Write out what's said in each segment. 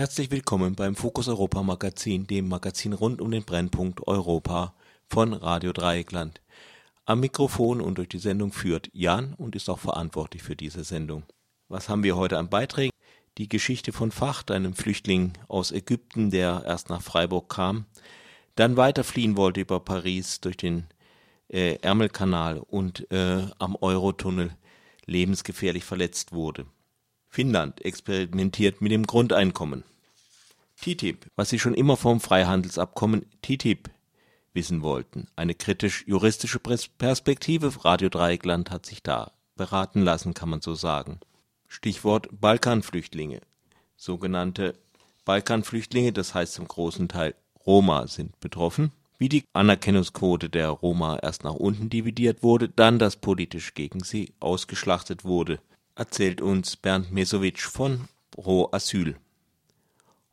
Herzlich willkommen beim Fokus Europa Magazin, dem Magazin rund um den Brennpunkt Europa von Radio Dreieckland. Am Mikrofon und durch die Sendung führt Jan und ist auch verantwortlich für diese Sendung. Was haben wir heute an Beiträgen? Die Geschichte von Facht, einem Flüchtling aus Ägypten, der erst nach Freiburg kam, dann weiter fliehen wollte über Paris durch den äh, Ärmelkanal und äh, am Eurotunnel lebensgefährlich verletzt wurde. Finnland experimentiert mit dem Grundeinkommen. TTIP, was Sie schon immer vom Freihandelsabkommen TTIP wissen wollten. Eine kritisch-juristische Perspektive. Radio Dreieckland hat sich da beraten lassen, kann man so sagen. Stichwort Balkanflüchtlinge. Sogenannte Balkanflüchtlinge, das heißt zum großen Teil Roma sind betroffen. Wie die Anerkennungsquote der Roma erst nach unten dividiert wurde, dann das politisch gegen sie ausgeschlachtet wurde, erzählt uns Bernd Mesowitsch von Pro Asyl.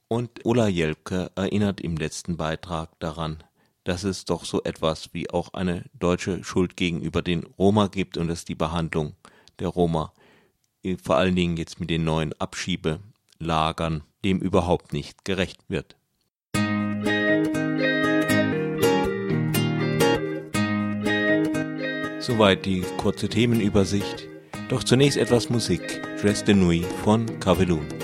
Und Ulla Jelke erinnert im letzten Beitrag daran, dass es doch so etwas wie auch eine deutsche Schuld gegenüber den Roma gibt und dass die Behandlung der Roma vor allen Dingen jetzt mit den neuen Abschiebelagern dem überhaupt nicht gerecht wird. Soweit die kurze Themenübersicht. Doch zunächst etwas Musik. Dress de Nuit von Cavelun.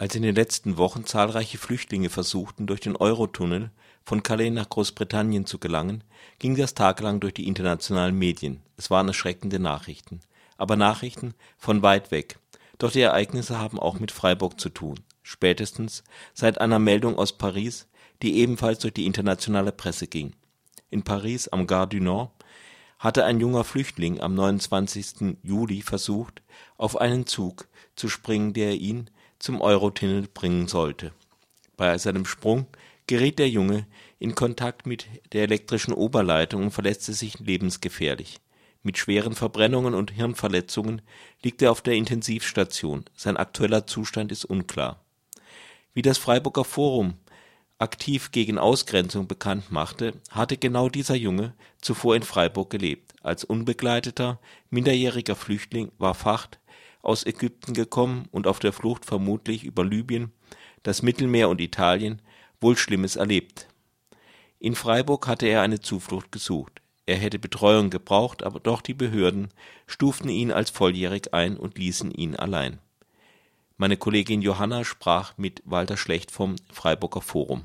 Als in den letzten Wochen zahlreiche Flüchtlinge versuchten, durch den Eurotunnel von Calais nach Großbritannien zu gelangen, ging das tagelang durch die internationalen Medien. Es waren erschreckende Nachrichten. Aber Nachrichten von weit weg. Doch die Ereignisse haben auch mit Freiburg zu tun. Spätestens seit einer Meldung aus Paris, die ebenfalls durch die internationale Presse ging. In Paris am Gare du Nord hatte ein junger Flüchtling am 29. Juli versucht, auf einen Zug zu springen, der ihn zum Eurotunnel bringen sollte. Bei seinem Sprung geriet der Junge in Kontakt mit der elektrischen Oberleitung und verletzte sich lebensgefährlich. Mit schweren Verbrennungen und Hirnverletzungen liegt er auf der Intensivstation. Sein aktueller Zustand ist unklar. Wie das Freiburger Forum aktiv gegen Ausgrenzung bekannt machte, hatte genau dieser Junge zuvor in Freiburg gelebt. Als unbegleiteter, minderjähriger Flüchtling war Facht aus Ägypten gekommen und auf der Flucht vermutlich über Libyen, das Mittelmeer und Italien wohl Schlimmes erlebt. In Freiburg hatte er eine Zuflucht gesucht. Er hätte Betreuung gebraucht, aber doch die Behörden stuften ihn als volljährig ein und ließen ihn allein. Meine Kollegin Johanna sprach mit Walter Schlecht vom Freiburger Forum.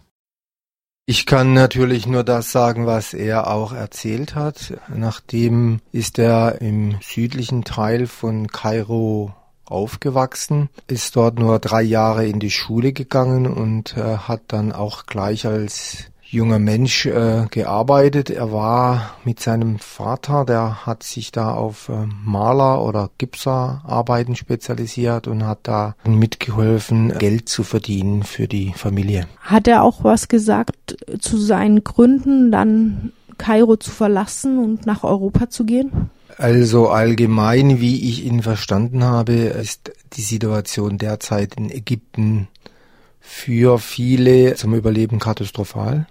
Ich kann natürlich nur das sagen, was er auch erzählt hat. Nachdem ist er im südlichen Teil von Kairo aufgewachsen, ist dort nur drei Jahre in die Schule gegangen und äh, hat dann auch gleich als junger Mensch äh, gearbeitet. Er war mit seinem Vater, der hat sich da auf äh, Maler- oder Gipserarbeiten spezialisiert und hat da mitgeholfen, Geld zu verdienen für die Familie. Hat er auch was gesagt zu seinen Gründen, dann Kairo zu verlassen und nach Europa zu gehen? Also allgemein, wie ich ihn verstanden habe, ist die Situation derzeit in Ägypten für viele zum Überleben katastrophal.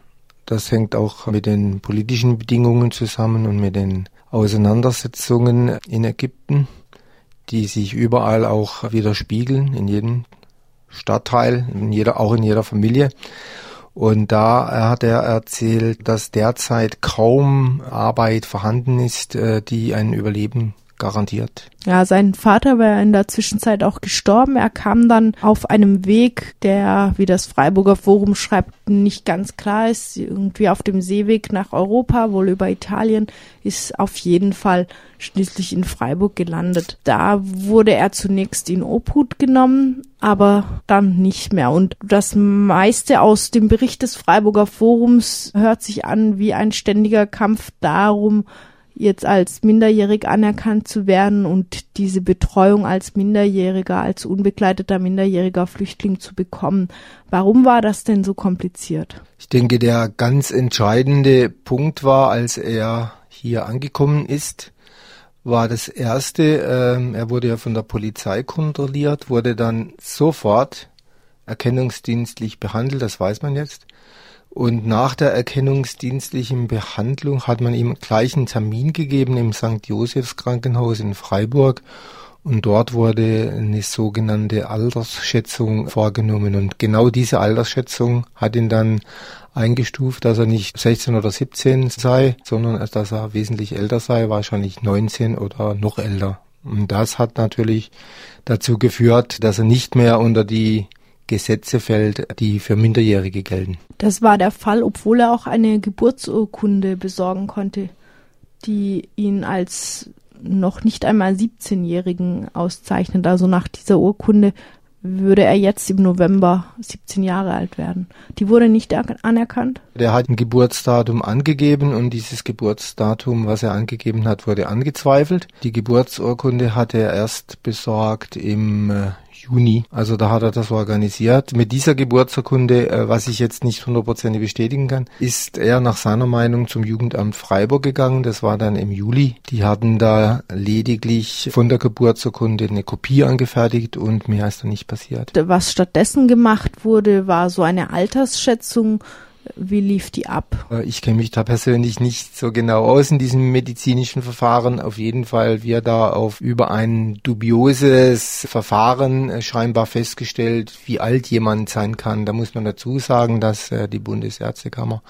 Das hängt auch mit den politischen Bedingungen zusammen und mit den Auseinandersetzungen in Ägypten, die sich überall auch widerspiegeln, in jedem Stadtteil, in jeder, auch in jeder Familie. Und da hat er erzählt, dass derzeit kaum Arbeit vorhanden ist, äh, die ein Überleben garantiert. Ja, sein Vater war in der Zwischenzeit auch gestorben. Er kam dann auf einem Weg, der, wie das Freiburger Forum schreibt, nicht ganz klar ist, irgendwie auf dem Seeweg nach Europa, wohl über Italien, ist auf jeden Fall schließlich in Freiburg gelandet. Da wurde er zunächst in Obhut genommen, aber dann nicht mehr. Und das meiste aus dem Bericht des Freiburger Forums hört sich an wie ein ständiger Kampf darum, jetzt als minderjährig anerkannt zu werden und diese Betreuung als Minderjähriger, als unbegleiteter minderjähriger Flüchtling zu bekommen. Warum war das denn so kompliziert? Ich denke, der ganz entscheidende Punkt war, als er hier angekommen ist, war das erste, äh, er wurde ja von der Polizei kontrolliert, wurde dann sofort erkennungsdienstlich behandelt, das weiß man jetzt. Und nach der erkennungsdienstlichen Behandlung hat man ihm gleich einen Termin gegeben im St. Josephs Krankenhaus in Freiburg. Und dort wurde eine sogenannte Altersschätzung vorgenommen. Und genau diese Altersschätzung hat ihn dann eingestuft, dass er nicht 16 oder 17 sei, sondern dass er wesentlich älter sei, wahrscheinlich 19 oder noch älter. Und das hat natürlich dazu geführt, dass er nicht mehr unter die Gesetze fällt, die für Minderjährige gelten. Das war der Fall, obwohl er auch eine Geburtsurkunde besorgen konnte, die ihn als noch nicht einmal 17-Jährigen auszeichnet. Also nach dieser Urkunde würde er jetzt im November 17 Jahre alt werden. Die wurde nicht anerkannt? Der hat ein Geburtsdatum angegeben und dieses Geburtsdatum, was er angegeben hat, wurde angezweifelt. Die Geburtsurkunde hat er erst besorgt im äh, Juni. Also da hat er das organisiert. Mit dieser Geburtsurkunde, äh, was ich jetzt nicht hundertprozentig bestätigen kann, ist er nach seiner Meinung zum Jugendamt Freiburg gegangen. Das war dann im Juli. Die hatten da lediglich von der Geburtsurkunde eine Kopie angefertigt und mehr ist da nicht passiert. Was stattdessen gemacht wurde, war so eine Altersschätzung wie lief die ab? Äh, ich kenne mich da persönlich nicht so genau aus in diesem medizinischen Verfahren. Auf jeden Fall wird da auf über ein dubioses Verfahren äh, scheinbar festgestellt, wie alt jemand sein kann. Da muss man dazu sagen, dass äh, die Bundesärztekammer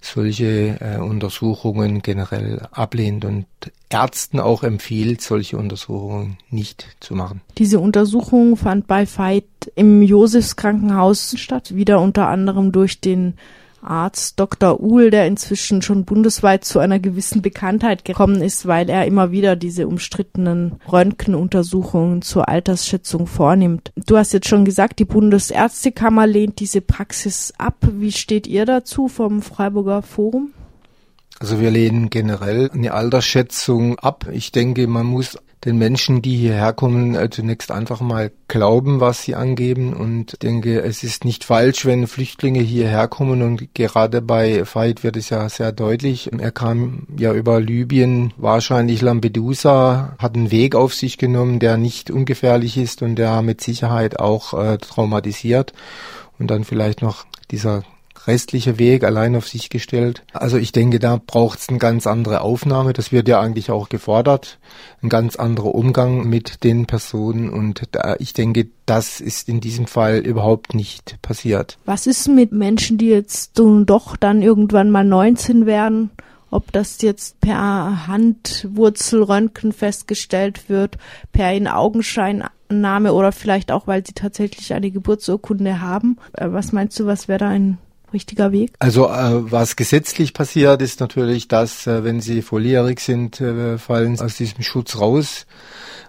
solche Untersuchungen generell ablehnt und Ärzten auch empfiehlt, solche Untersuchungen nicht zu machen. Diese Untersuchung fand bei Veit im Josefskrankenhaus statt, wieder unter anderem durch den Arzt Dr. Uhl, der inzwischen schon bundesweit zu einer gewissen Bekanntheit gekommen ist, weil er immer wieder diese umstrittenen Röntgenuntersuchungen zur Altersschätzung vornimmt. Du hast jetzt schon gesagt, die Bundesärztekammer lehnt diese Praxis ab. Wie steht ihr dazu vom Freiburger Forum? Also wir lehnen generell eine Altersschätzung ab. Ich denke, man muss den Menschen, die hierher kommen, äh, zunächst einfach mal glauben, was sie angeben und denke, es ist nicht falsch, wenn Flüchtlinge hierher kommen und gerade bei Veit wird es ja sehr deutlich. Er kam ja über Libyen, wahrscheinlich Lampedusa, hat einen Weg auf sich genommen, der nicht ungefährlich ist und der mit Sicherheit auch äh, traumatisiert und dann vielleicht noch dieser restliche Weg allein auf sich gestellt. Also ich denke, da braucht es eine ganz andere Aufnahme. Das wird ja eigentlich auch gefordert. Ein ganz anderer Umgang mit den Personen. Und da, ich denke, das ist in diesem Fall überhaupt nicht passiert. Was ist mit Menschen, die jetzt doch dann irgendwann mal 19 werden? ob das jetzt per Handwurzelröntgen festgestellt wird, per In-Augenscheinnahme oder vielleicht auch, weil sie tatsächlich eine Geburtsurkunde haben. Äh, was meinst du, was wäre da ein richtiger Weg? Also äh, was gesetzlich passiert, ist natürlich, dass äh, wenn sie volljährig sind, äh, fallen aus diesem Schutz raus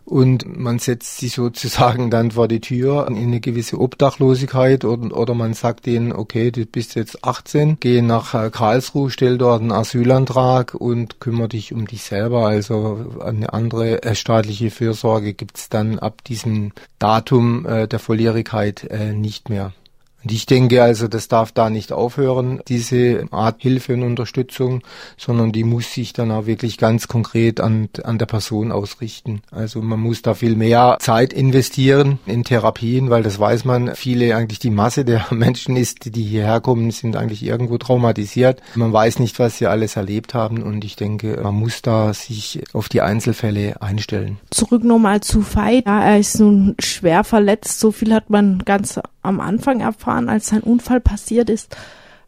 und man setzt sie sozusagen dann vor die Tür in eine gewisse Obdachlosigkeit oder, oder man sagt ihnen, okay, du bist jetzt 18, geh nach äh, Karlsruhe, stell dort einen Asylantrag und kümmere dich um dich selber. Also eine andere äh, staatliche Fürsorge gibt's dann ab diesem Datum äh, der Volljährigkeit äh, nicht mehr. Und ich denke also, das darf da nicht aufhören, diese Art Hilfe und Unterstützung, sondern die muss sich dann auch wirklich ganz konkret an, an der Person ausrichten. Also man muss da viel mehr Zeit investieren in Therapien, weil das weiß man, viele eigentlich die Masse der Menschen ist, die hierher kommen, sind eigentlich irgendwo traumatisiert. Man weiß nicht, was sie alles erlebt haben und ich denke, man muss da sich auf die Einzelfälle einstellen. Zurück nochmal zu Veit. Ja, er ist nun schwer verletzt. So viel hat man ganz am Anfang erfahren, als sein Unfall passiert ist.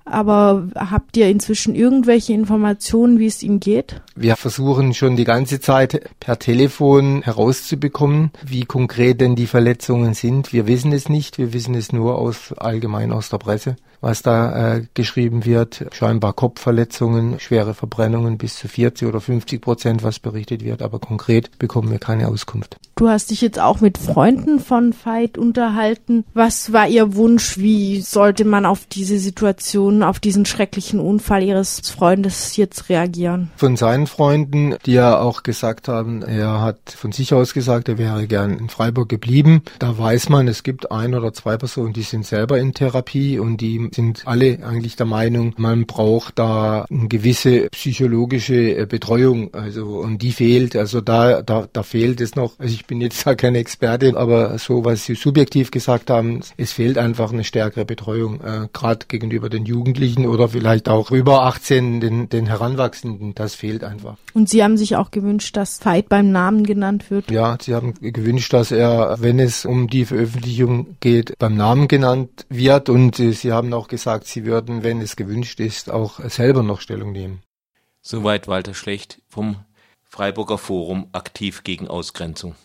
Aber habt ihr inzwischen irgendwelche Informationen, wie es ihm geht? Wir versuchen schon die ganze Zeit per Telefon herauszubekommen, wie konkret denn die Verletzungen sind. Wir wissen es nicht, wir wissen es nur aus allgemein aus der Presse, was da äh, geschrieben wird. Scheinbar Kopfverletzungen, schwere Verbrennungen bis zu 40 oder 50 Prozent, was berichtet wird, aber konkret bekommen wir keine Auskunft. Du hast dich jetzt auch mit Freunden von Veit unterhalten. Was war ihr Wunsch? Wie sollte man auf diese Situation, auf diesen schrecklichen Unfall ihres Freundes jetzt reagieren? Von seinen Freunden, die ja auch gesagt haben, er hat von sich aus gesagt, er wäre gern in Freiburg geblieben. Da weiß man, es gibt ein oder zwei Personen, die sind selber in Therapie und die sind alle eigentlich der Meinung, man braucht da eine gewisse psychologische Betreuung, also und die fehlt. Also da da, da fehlt es noch. Also ich bin jetzt da keine Expertin, aber so was Sie subjektiv gesagt haben, es fehlt einfach eine stärkere Betreuung, äh, gerade gegenüber den Jugendlichen oder vielleicht auch über 18 den, den Heranwachsenden. Das fehlt einfach. Und Sie haben sich auch gewünscht, dass Veit beim Namen genannt wird? Ja, Sie haben gewünscht, dass er, wenn es um die Veröffentlichung geht, beim Namen genannt wird und äh, Sie haben auch gesagt, Sie würden, wenn es gewünscht ist, auch selber noch Stellung nehmen. Soweit Walter Schlecht vom Freiburger Forum aktiv gegen Ausgrenzung.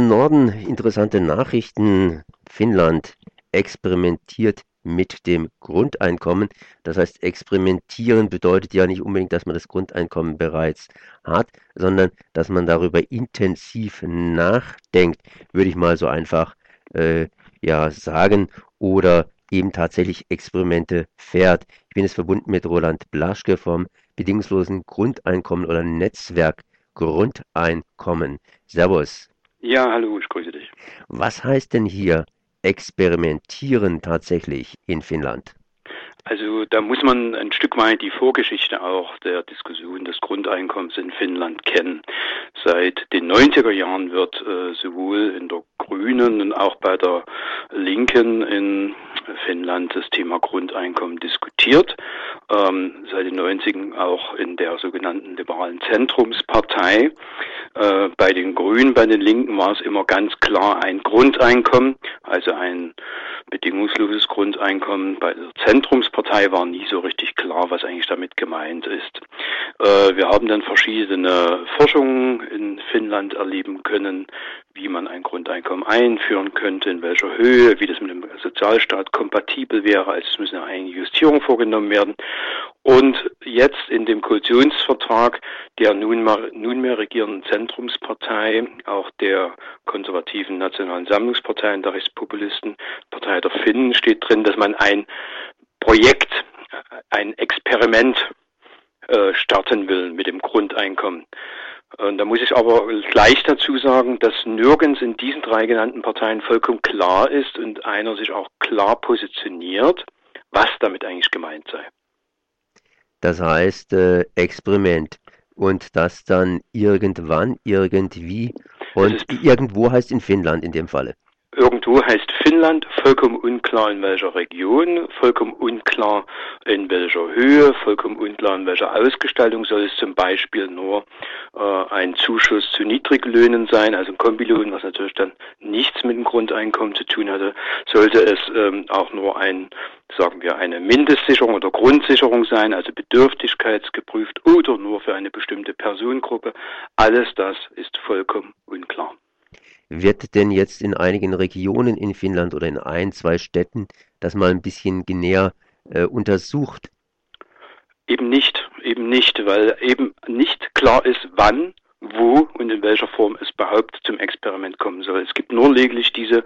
Dem Norden interessante Nachrichten. Finnland experimentiert mit dem Grundeinkommen. Das heißt, experimentieren bedeutet ja nicht unbedingt, dass man das Grundeinkommen bereits hat, sondern dass man darüber intensiv nachdenkt, würde ich mal so einfach äh, ja sagen, oder eben tatsächlich Experimente fährt. Ich bin jetzt verbunden mit Roland Blaschke vom bedingungslosen Grundeinkommen oder Netzwerk Grundeinkommen. Servus. Ja, hallo, ich grüße dich. Was heißt denn hier experimentieren tatsächlich in Finnland? Also da muss man ein Stück weit die Vorgeschichte auch der Diskussion des Grundeinkommens in Finnland kennen. Seit den 90er Jahren wird äh, sowohl in der Grünen und auch bei der Linken in Finnland das Thema Grundeinkommen diskutiert. Ähm, seit den 90ern auch in der sogenannten liberalen Zentrumspartei. Äh, bei den Grünen, bei den Linken war es immer ganz klar ein Grundeinkommen, also ein bedingungsloses Grundeinkommen. Bei der Zentrumspartei war nie so richtig klar, was eigentlich damit gemeint ist. Äh, wir haben dann verschiedene Forschungen in Finnland erleben können, wie man ein Grundeinkommen einführen könnte, in welcher Höhe, wie das mit dem Sozialstaat kompatibel wäre. Also es müssen ja einige Justierungen vorgenommen werden. Und jetzt in dem Koalitionsvertrag der nunmehr, nunmehr regierenden Zentrumspartei, auch der konservativen Nationalen Sammlungspartei und der Rechtspopulisten, Partei der Finnen, steht drin, dass man ein Projekt, ein Experiment äh, starten will mit dem Grundeinkommen. Und da muss ich aber gleich dazu sagen, dass nirgends in diesen drei genannten Parteien vollkommen klar ist und einer sich auch klar positioniert, was damit eigentlich gemeint sei. Das heißt äh, Experiment und das dann irgendwann, irgendwie und irgendwo heißt in Finnland in dem Falle. Irgendwo heißt Finnland, vollkommen unklar in welcher Region, vollkommen unklar in welcher Höhe, vollkommen unklar in welcher Ausgestaltung soll es zum Beispiel nur äh, ein Zuschuss zu Niedriglöhnen sein, also ein Kombilohn, was natürlich dann nichts mit dem Grundeinkommen zu tun hatte, sollte es ähm, auch nur ein, sagen wir, eine Mindestsicherung oder Grundsicherung sein, also bedürftigkeitsgeprüft oder nur für eine bestimmte Personengruppe. Alles das ist vollkommen unklar. Wird denn jetzt in einigen Regionen in Finnland oder in ein, zwei Städten das mal ein bisschen näher äh, untersucht? Eben nicht, eben nicht, weil eben nicht klar ist, wann, wo und in welcher Form es überhaupt zum Experiment kommen soll. Es gibt nur lediglich diese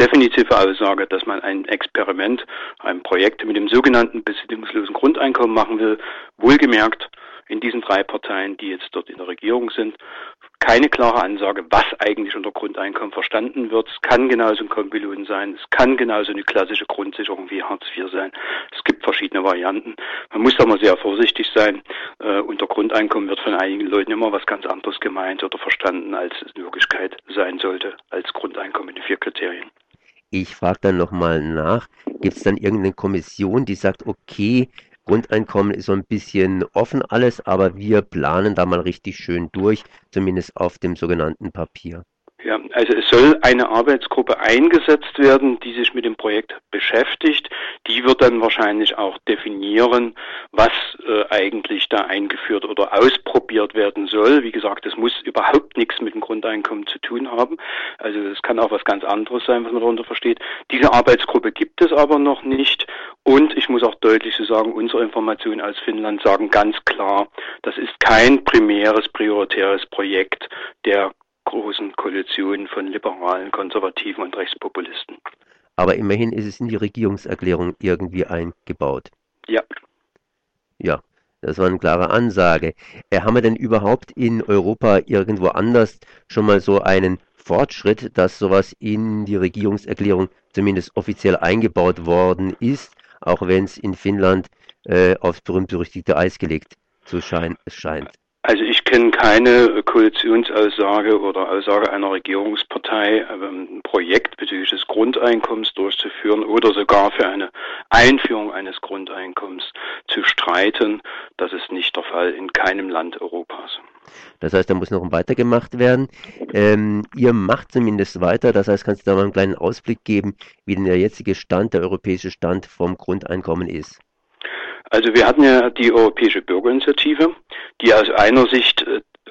definitive Aussage, dass man ein Experiment, ein Projekt mit dem sogenannten bedingungslosen Grundeinkommen machen will, wohlgemerkt in diesen drei Parteien, die jetzt dort in der Regierung sind, keine klare Ansage, was eigentlich unter Grundeinkommen verstanden wird. Es kann genauso ein Kombilohn sein, es kann genauso eine klassische Grundsicherung wie Hartz IV sein. Es gibt verschiedene Varianten. Man muss da mal sehr vorsichtig sein. Äh, unter Grundeinkommen wird von einigen Leuten immer was ganz anderes gemeint oder verstanden, als es in Wirklichkeit sein sollte, als Grundeinkommen in den vier Kriterien. Ich frage dann nochmal nach, gibt es dann irgendeine Kommission, die sagt, okay, Grundeinkommen ist so ein bisschen offen alles, aber wir planen da mal richtig schön durch, zumindest auf dem sogenannten Papier. Ja, also es soll eine Arbeitsgruppe eingesetzt werden, die sich mit dem Projekt beschäftigt. Die wird dann wahrscheinlich auch definieren, was äh, eigentlich da eingeführt oder ausprobiert werden soll. Wie gesagt, es muss überhaupt nichts mit dem Grundeinkommen zu tun haben. Also es kann auch was ganz anderes sein, was man darunter versteht. Diese Arbeitsgruppe gibt es aber noch nicht. Und ich muss auch deutlich so sagen, unsere Informationen aus Finnland sagen ganz klar, das ist kein primäres, prioritäres Projekt der großen Koalition von Liberalen, Konservativen und Rechtspopulisten. Aber immerhin ist es in die Regierungserklärung irgendwie eingebaut. Ja. Ja, das war eine klare Ansage. Äh, haben wir denn überhaupt in Europa irgendwo anders schon mal so einen Fortschritt, dass sowas in die Regierungserklärung zumindest offiziell eingebaut worden ist, auch wenn es in Finnland äh, aufs berühmt-berüchtigte Eis gelegt zu schein scheint? Also ich kenne keine Koalitionsaussage oder Aussage einer Regierungspartei, ähm, ein Projekt bezüglich des Grundeinkommens durchzuführen oder sogar für eine Einführung eines Grundeinkommens zu streiten. Das ist nicht der Fall in keinem Land Europas. Das heißt, da muss noch weitergemacht werden. Ähm, ihr macht zumindest weiter. Das heißt, kannst du da mal einen kleinen Ausblick geben, wie denn der jetzige Stand, der europäische Stand vom Grundeinkommen ist? Also wir hatten ja die Europäische Bürgerinitiative, die aus einer Sicht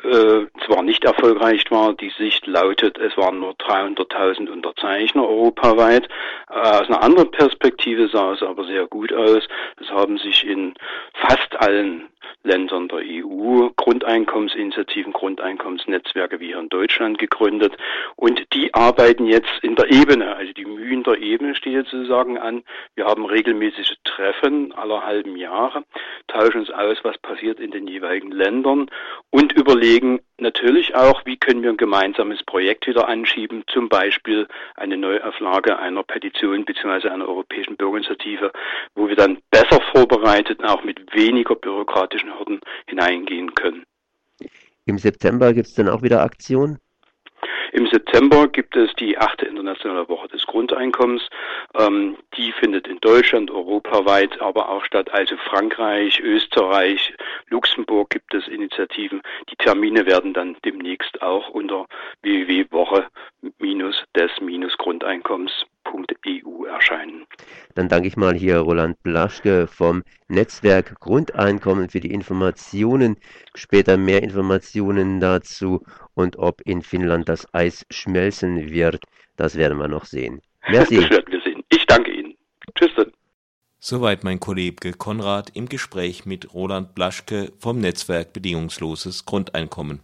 äh, zwar nicht erfolgreich war. Die Sicht lautet, es waren nur 300.000 Unterzeichner europaweit. Äh, aus einer anderen Perspektive sah es aber sehr gut aus. Es haben sich in fast allen Ländern der EU Grundeinkommensinitiativen, Grundeinkommensnetzwerke wie hier in Deutschland gegründet. Und die arbeiten jetzt in der Ebene, also die Mühen der Ebene steht sozusagen an. Wir haben regelmäßige Treffen aller halben Jahre, tauschen uns aus, was passiert in den jeweiligen Ländern und überlegen natürlich auch, wie können wir ein gemeinsames Projekt wieder anschieben, zum Beispiel eine Neuauflage einer Petition bzw. einer europäischen Bürgerinitiative, wo wir dann besser vorbereitet, auch mit weniger bürokratischen Hürden hineingehen können. Im September gibt es dann auch wieder Aktionen? Im September gibt es die achte internationale Woche des Grundeinkommens. Ähm, die findet in Deutschland, europaweit, aber auch statt. Also Frankreich, Österreich, Luxemburg gibt es Initiativen. Die Termine werden dann demnächst auch unter www.woche-des-grundeinkommens.eu erscheinen. Dann danke ich mal hier Roland Blaschke vom Netzwerk Grundeinkommen für die Informationen. Später mehr Informationen dazu und ob in Finnland das Eis schmelzen wird, das werden wir noch sehen. Merci. Das werden wir sehen. Ich danke Ihnen. Tschüss dann. Soweit mein Kollege Konrad im Gespräch mit Roland Blaschke vom Netzwerk Bedingungsloses Grundeinkommen.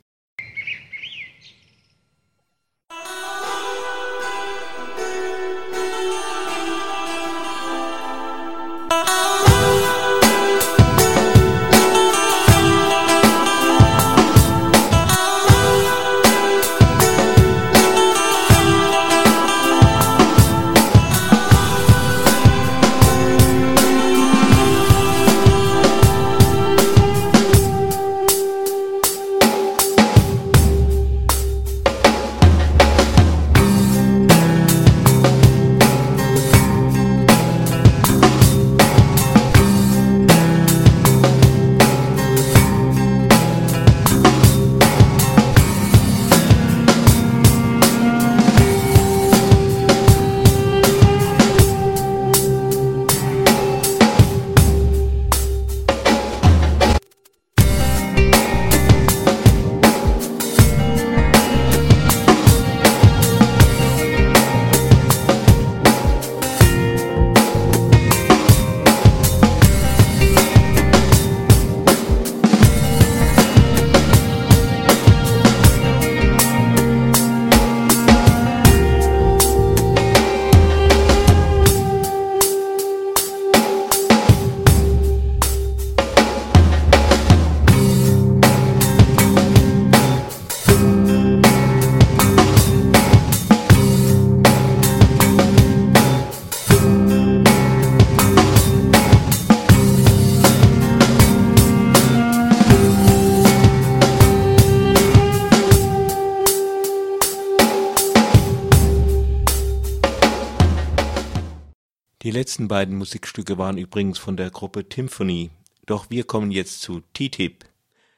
Letzten beiden Musikstücke waren übrigens von der Gruppe Symphony. Doch wir kommen jetzt zu TTIP.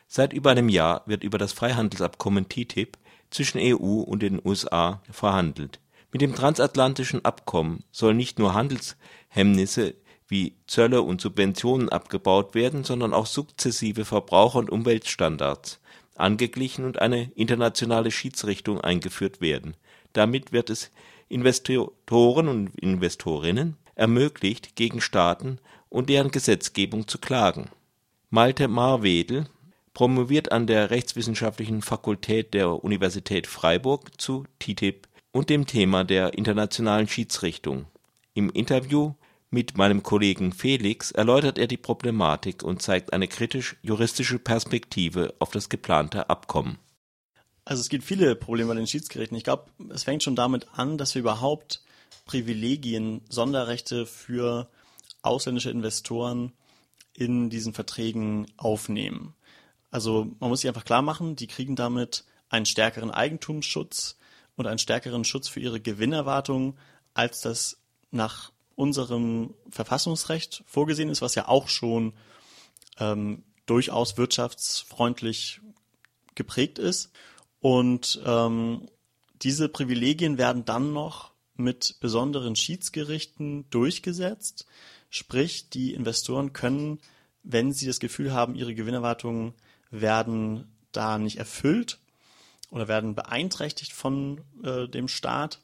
Seit über einem Jahr wird über das Freihandelsabkommen TTIP zwischen EU und den USA verhandelt. Mit dem transatlantischen Abkommen sollen nicht nur Handelshemmnisse wie Zölle und Subventionen abgebaut werden, sondern auch sukzessive Verbraucher- und Umweltstandards angeglichen und eine internationale Schiedsrichtung eingeführt werden. Damit wird es Investoren und Investorinnen ermöglicht, gegen Staaten und deren Gesetzgebung zu klagen. Malte Marwedel promoviert an der Rechtswissenschaftlichen Fakultät der Universität Freiburg zu TTIP und dem Thema der internationalen Schiedsrichtung. Im Interview mit meinem Kollegen Felix erläutert er die Problematik und zeigt eine kritisch-juristische Perspektive auf das geplante Abkommen. Also es gibt viele Probleme bei den Schiedsgerichten. Ich glaube, es fängt schon damit an, dass wir überhaupt Privilegien, Sonderrechte für ausländische Investoren in diesen Verträgen aufnehmen. Also man muss sich einfach klar machen, die kriegen damit einen stärkeren Eigentumsschutz und einen stärkeren Schutz für ihre Gewinnerwartung, als das nach unserem Verfassungsrecht vorgesehen ist, was ja auch schon ähm, durchaus wirtschaftsfreundlich geprägt ist. Und ähm, diese Privilegien werden dann noch mit besonderen Schiedsgerichten durchgesetzt. Sprich, die Investoren können, wenn sie das Gefühl haben, ihre Gewinnerwartungen werden da nicht erfüllt oder werden beeinträchtigt von äh, dem Staat,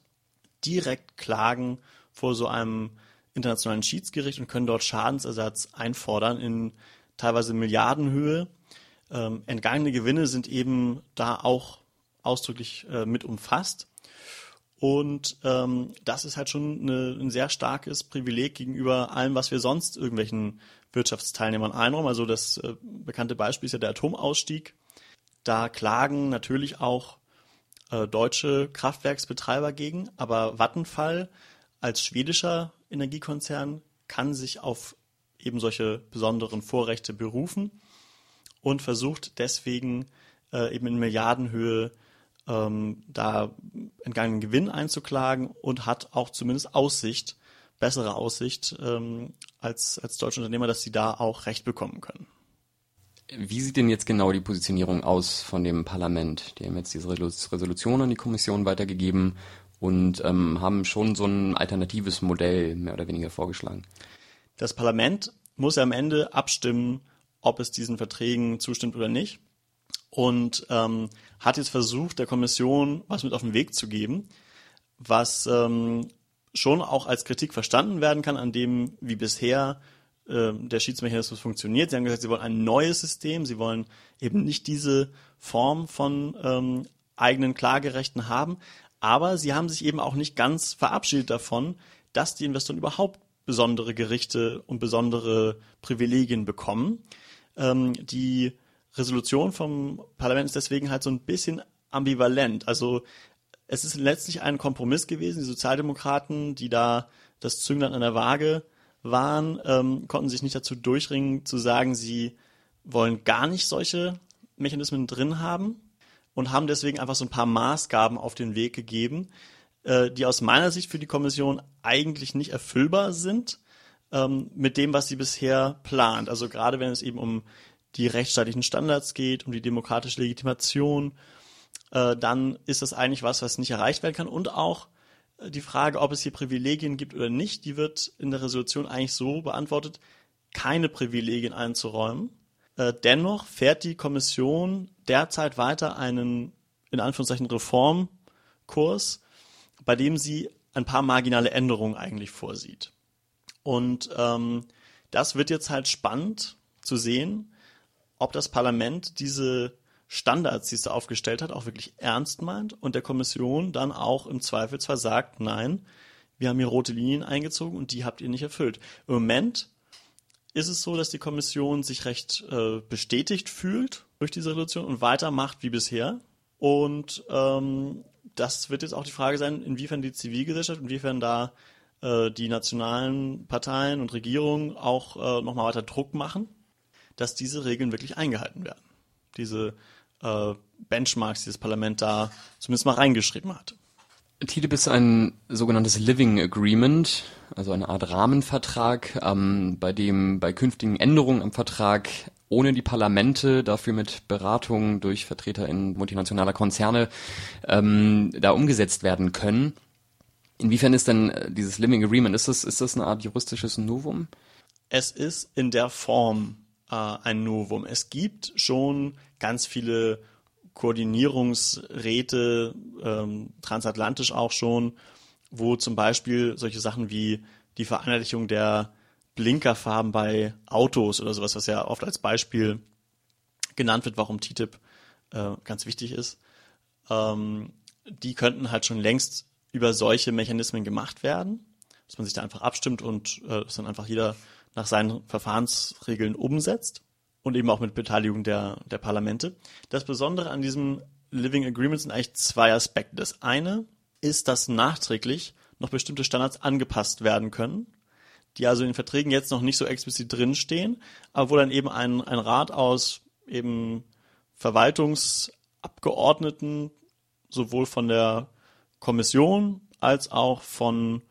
direkt klagen vor so einem internationalen Schiedsgericht und können dort Schadensersatz einfordern in teilweise Milliardenhöhe. Ähm, entgangene Gewinne sind eben da auch ausdrücklich äh, mit umfasst. Und ähm, das ist halt schon eine, ein sehr starkes Privileg gegenüber allem, was wir sonst irgendwelchen Wirtschaftsteilnehmern einräumen. Also das äh, bekannte Beispiel ist ja der Atomausstieg. Da klagen natürlich auch äh, deutsche Kraftwerksbetreiber gegen, aber Vattenfall als schwedischer Energiekonzern kann sich auf eben solche besonderen Vorrechte berufen und versucht deswegen äh, eben in Milliardenhöhe ähm, da entgangenen Gewinn einzuklagen und hat auch zumindest Aussicht, bessere Aussicht ähm, als, als deutsche Unternehmer, dass sie da auch Recht bekommen können. Wie sieht denn jetzt genau die Positionierung aus von dem Parlament? Die haben jetzt diese Resolution an die Kommission weitergegeben und ähm, haben schon so ein alternatives Modell mehr oder weniger vorgeschlagen. Das Parlament muss ja am Ende abstimmen, ob es diesen Verträgen zustimmt oder nicht. Und ähm, hat jetzt versucht, der Kommission was mit auf den Weg zu geben, was ähm, schon auch als Kritik verstanden werden kann an dem, wie bisher äh, der Schiedsmechanismus funktioniert. Sie haben gesagt, sie wollen ein neues System, sie wollen eben nicht diese Form von ähm, eigenen Klagerechten haben, aber sie haben sich eben auch nicht ganz verabschiedet davon, dass die Investoren überhaupt besondere Gerichte und besondere Privilegien bekommen. Ähm, die Resolution vom Parlament ist deswegen halt so ein bisschen ambivalent. Also es ist letztlich ein Kompromiss gewesen. Die Sozialdemokraten, die da das Zünglein an der Waage waren, ähm, konnten sich nicht dazu durchringen, zu sagen, sie wollen gar nicht solche Mechanismen drin haben und haben deswegen einfach so ein paar Maßgaben auf den Weg gegeben, äh, die aus meiner Sicht für die Kommission eigentlich nicht erfüllbar sind ähm, mit dem, was sie bisher plant. Also gerade wenn es eben um die rechtsstaatlichen Standards geht, um die demokratische Legitimation, äh, dann ist das eigentlich was, was nicht erreicht werden kann und auch die Frage, ob es hier Privilegien gibt oder nicht, die wird in der Resolution eigentlich so beantwortet, keine Privilegien einzuräumen. Äh, dennoch fährt die Kommission derzeit weiter einen, in Anführungszeichen, Reformkurs, bei dem sie ein paar marginale Änderungen eigentlich vorsieht. Und ähm, das wird jetzt halt spannend zu sehen, ob das Parlament diese Standards, die es da aufgestellt hat, auch wirklich ernst meint und der Kommission dann auch im Zweifelsfall sagt, nein, wir haben hier rote Linien eingezogen und die habt ihr nicht erfüllt. Im Moment ist es so, dass die Kommission sich recht äh, bestätigt fühlt durch diese Resolution und weitermacht wie bisher. Und ähm, das wird jetzt auch die Frage sein, inwiefern die Zivilgesellschaft, inwiefern da äh, die nationalen Parteien und Regierungen auch äh, nochmal weiter Druck machen, dass diese Regeln wirklich eingehalten werden. Diese äh, Benchmarks, die das Parlament da zumindest mal reingeschrieben hat. TTIP ist ein sogenanntes Living Agreement, also eine Art Rahmenvertrag, ähm, bei dem bei künftigen Änderungen am Vertrag ohne die Parlamente, dafür mit Beratungen durch Vertreter in multinationaler Konzerne ähm, da umgesetzt werden können. Inwiefern ist denn äh, dieses Living Agreement, ist das, ist das eine Art juristisches Novum? Es ist in der Form äh, ein Novum. Es gibt schon ganz viele Koordinierungsräte, ähm, transatlantisch auch schon, wo zum Beispiel solche Sachen wie die Vereinheitlichung der Blinkerfarben bei Autos oder sowas, was ja oft als Beispiel genannt wird, warum TTIP äh, ganz wichtig ist, ähm, die könnten halt schon längst über solche Mechanismen gemacht werden, dass man sich da einfach abstimmt und äh, dass dann einfach jeder nach seinen Verfahrensregeln umsetzt und eben auch mit Beteiligung der, der Parlamente. Das Besondere an diesem Living Agreement sind eigentlich zwei Aspekte. Das eine ist, dass nachträglich noch bestimmte Standards angepasst werden können, die also in den Verträgen jetzt noch nicht so explizit drinstehen, aber wo dann eben ein, ein Rat aus eben Verwaltungsabgeordneten sowohl von der Kommission als auch von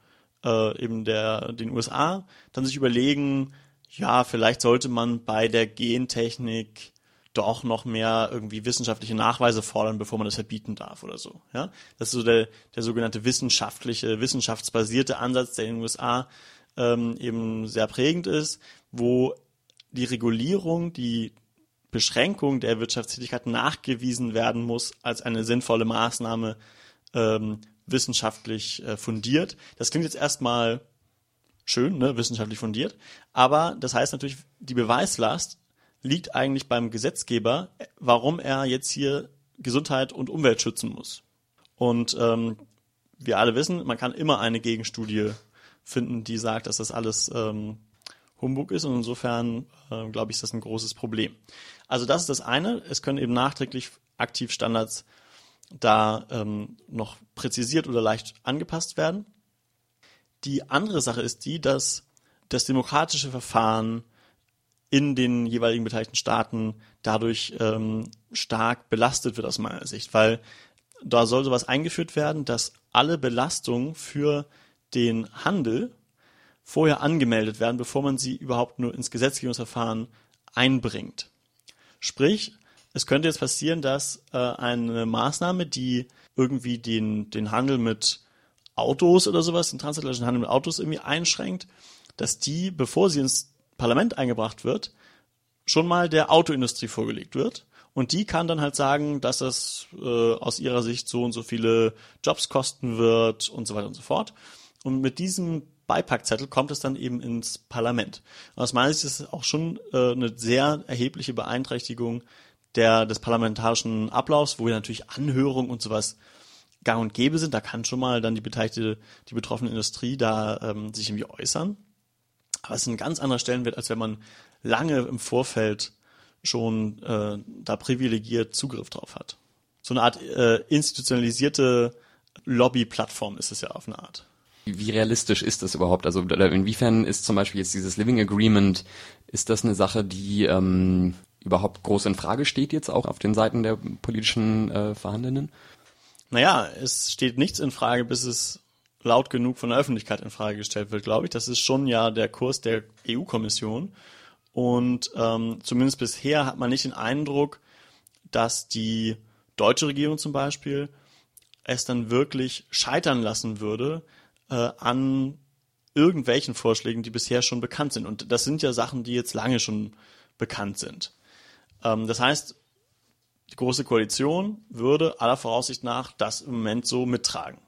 äh, eben der den USA dann sich überlegen, ja, vielleicht sollte man bei der Gentechnik doch noch mehr irgendwie wissenschaftliche Nachweise fordern, bevor man das verbieten darf oder so. Ja, das ist so der, der sogenannte wissenschaftliche, wissenschaftsbasierte Ansatz, der in den USA ähm, eben sehr prägend ist, wo die Regulierung, die Beschränkung der Wirtschaftstätigkeit nachgewiesen werden muss als eine sinnvolle Maßnahme ähm, wissenschaftlich äh, fundiert. Das klingt jetzt erstmal schön, ne, wissenschaftlich fundiert, aber das heißt natürlich, die Beweislast liegt eigentlich beim Gesetzgeber, warum er jetzt hier Gesundheit und Umwelt schützen muss. Und ähm, wir alle wissen, man kann immer eine Gegenstudie finden, die sagt, dass das alles ähm, Humbug ist und insofern äh, glaube ich, ist das ein großes Problem. Also das ist das eine. Es können eben nachträglich Aktivstandards da ähm, noch präzisiert oder leicht angepasst werden. Die andere Sache ist die, dass das demokratische Verfahren in den jeweiligen beteiligten Staaten dadurch ähm, stark belastet wird aus meiner Sicht, weil da soll sowas eingeführt werden, dass alle Belastungen für den Handel vorher angemeldet werden, bevor man sie überhaupt nur ins Gesetzgebungsverfahren einbringt. Sprich, es könnte jetzt passieren, dass äh, eine Maßnahme, die irgendwie den, den Handel mit Autos oder sowas, den transatlantischen Handel mit Autos irgendwie einschränkt, dass die, bevor sie ins Parlament eingebracht wird, schon mal der Autoindustrie vorgelegt wird. Und die kann dann halt sagen, dass es äh, aus ihrer Sicht so und so viele Jobs kosten wird und so weiter und so fort. Und mit diesem Beipackzettel kommt es dann eben ins Parlament. aus meiner Sicht ist es auch schon äh, eine sehr erhebliche Beeinträchtigung der, des parlamentarischen Ablaufs, wo wir natürlich Anhörungen und sowas gang und gäbe sind. Da kann schon mal dann die beteiligte, die betroffene Industrie da ähm, sich irgendwie äußern. Aber es ist ein ganz anderer Stellenwert, als wenn man lange im Vorfeld schon äh, da privilegiert Zugriff drauf hat. So eine Art äh, institutionalisierte Lobby-Plattform ist es ja auf eine Art. Wie realistisch ist das überhaupt? Also inwiefern ist zum Beispiel jetzt dieses Living Agreement, ist das eine Sache, die ähm, überhaupt groß in Frage steht jetzt auch auf den Seiten der politischen äh, Verhandelnden? Naja, es steht nichts in Frage, bis es laut genug von der Öffentlichkeit in Frage gestellt wird, glaube ich. Das ist schon ja der Kurs der EU-Kommission. Und ähm, zumindest bisher hat man nicht den Eindruck, dass die deutsche Regierung zum Beispiel es dann wirklich scheitern lassen würde, äh, an irgendwelchen Vorschlägen, die bisher schon bekannt sind. Und das sind ja Sachen, die jetzt lange schon bekannt sind. Ähm, das heißt, die Große Koalition würde aller Voraussicht nach das im Moment so mittragen.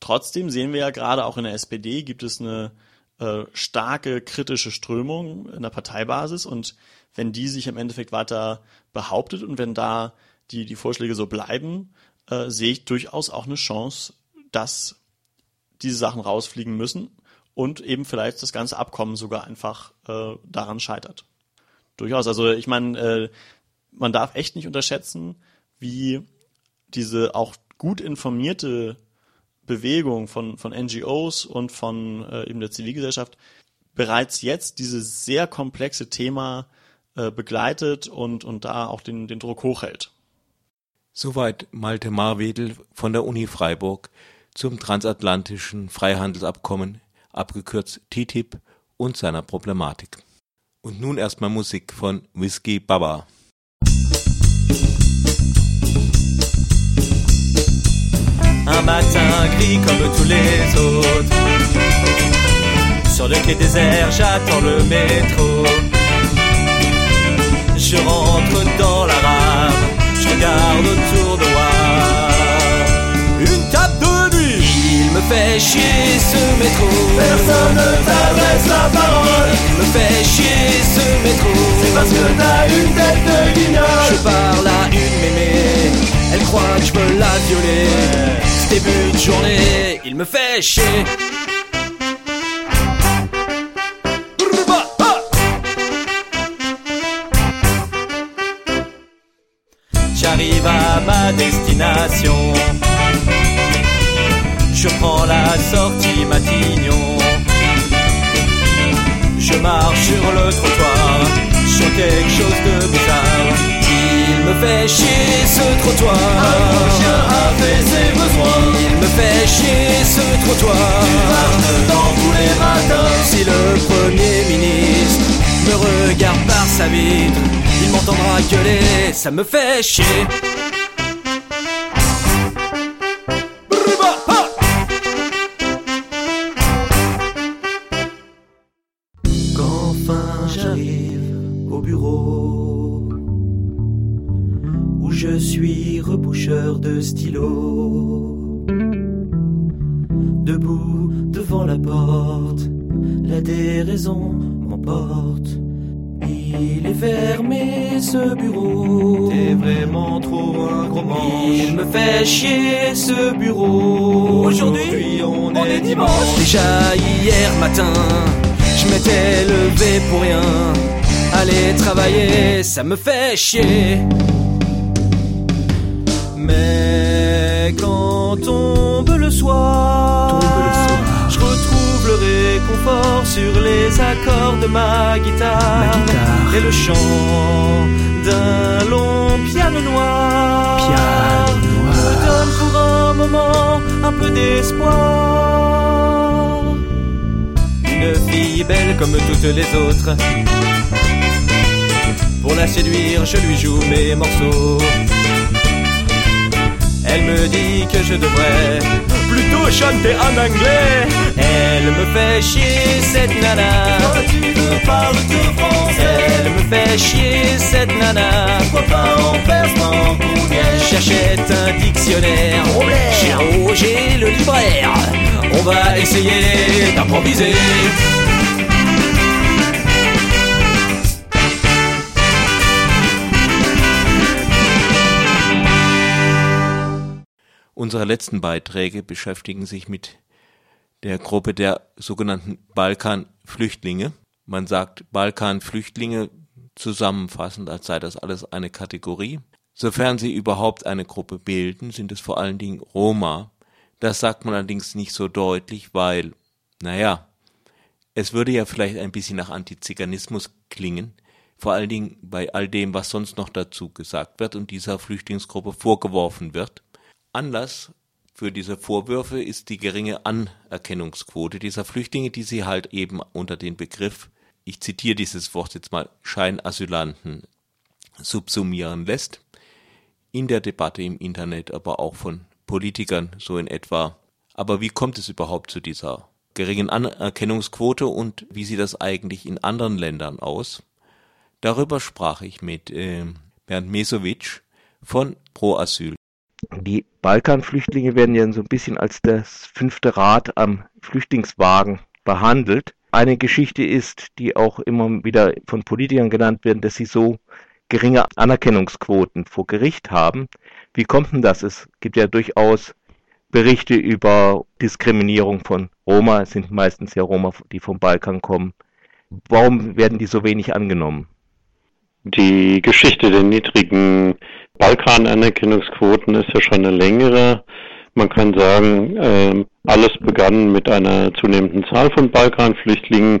Trotzdem sehen wir ja gerade auch in der SPD gibt es eine äh, starke kritische Strömung in der Parteibasis und wenn die sich im Endeffekt weiter behauptet und wenn da die, die Vorschläge so bleiben, äh, sehe ich durchaus auch eine Chance, dass diese Sachen rausfliegen müssen und eben vielleicht das ganze Abkommen sogar einfach äh, daran scheitert. Durchaus. Also ich meine, äh, man darf echt nicht unterschätzen, wie diese auch gut informierte Bewegung von, von NGOs und von äh, eben der Zivilgesellschaft bereits jetzt dieses sehr komplexe Thema äh, begleitet und, und da auch den, den Druck hochhält. Soweit Malte Marwedel von der Uni Freiburg zum transatlantischen Freihandelsabkommen, abgekürzt TTIP, und seiner Problematik. Und nun erstmal Musik von Whiskey Baba. Un matin gris comme tous les autres. Sur le quai désert, j'attends le métro. Je rentre dans la rame, je regarde autour de moi. Une tape de il me fait chier ce métro. Personne ne t'adresse la parole. Il me fait chier ce métro. C'est parce que t'as une tête de guignol. Je parle à une mémé. Elle croit que je veux la violer. Ouais. Début de journée, il me fait chier. J'arrive à ma destination je prends la sortie Matignon. Je marche sur le trottoir, sur quelque chose de bizarre. Il me fait chier ce trottoir. Un chien a fait ses besoins. Il me fait chier ce trottoir. Tu marches dans tous les matins. Si le premier ministre me regarde par sa vitre, il m'entendra gueuler. Ça me fait chier. De stylo. Debout devant la porte, la déraison m'emporte. Il est fermé ce bureau. T'es vraiment trop un gros manche. Il me fait chier ce bureau. Aujourd'hui, on, est dimanche. Déjà hier matin, je m'étais levé pour rien. Aller travailler, ça me fait chier. Mais quand tombe le soir, je retrouve le réconfort sur les accords de ma guitare, et le chant d'un long piano noir, me donne pour un moment un peu d'espoir. Une fille belle comme toutes les autres. Pour la séduire, je lui joue mes morceaux. Elle me dit que je devrais plutôt chanter en anglais. Elle me fait chier cette nana. Toi tu veux parler que français? Elle me fait chier cette nana. Pourquoi pas en persan J'achète un dictionnaire. Chez Roger le libraire. On va essayer d'improviser. Unsere letzten Beiträge beschäftigen sich mit der Gruppe der sogenannten Balkanflüchtlinge. Man sagt Balkanflüchtlinge zusammenfassend, als sei das alles eine Kategorie. Sofern sie überhaupt eine Gruppe bilden, sind es vor allen Dingen Roma. Das sagt man allerdings nicht so deutlich, weil, naja, es würde ja vielleicht ein bisschen nach Antiziganismus klingen, vor allen Dingen bei all dem, was sonst noch dazu gesagt wird und dieser Flüchtlingsgruppe vorgeworfen wird. Anlass für diese Vorwürfe ist die geringe Anerkennungsquote dieser Flüchtlinge, die sie halt eben unter den Begriff, ich zitiere dieses Wort jetzt mal, Scheinasylanten subsumieren lässt. In der Debatte im Internet, aber auch von Politikern so in etwa. Aber wie kommt es überhaupt zu dieser geringen Anerkennungsquote und wie sieht das eigentlich in anderen Ländern aus? Darüber sprach ich mit äh, Bernd Mesowitsch von Pro Asyl. Die Balkanflüchtlinge werden ja so ein bisschen als das fünfte Rad am Flüchtlingswagen behandelt. Eine Geschichte ist, die auch immer wieder von Politikern genannt wird, dass sie so geringe Anerkennungsquoten vor Gericht haben. Wie kommt denn das? Es gibt ja durchaus Berichte über Diskriminierung von Roma. Es sind meistens ja Roma, die vom Balkan kommen. Warum werden die so wenig angenommen? Die Geschichte der niedrigen Balkan-Anerkennungsquoten ist ja schon eine längere. Man kann sagen, äh, alles begann mit einer zunehmenden Zahl von Balkanflüchtlingen.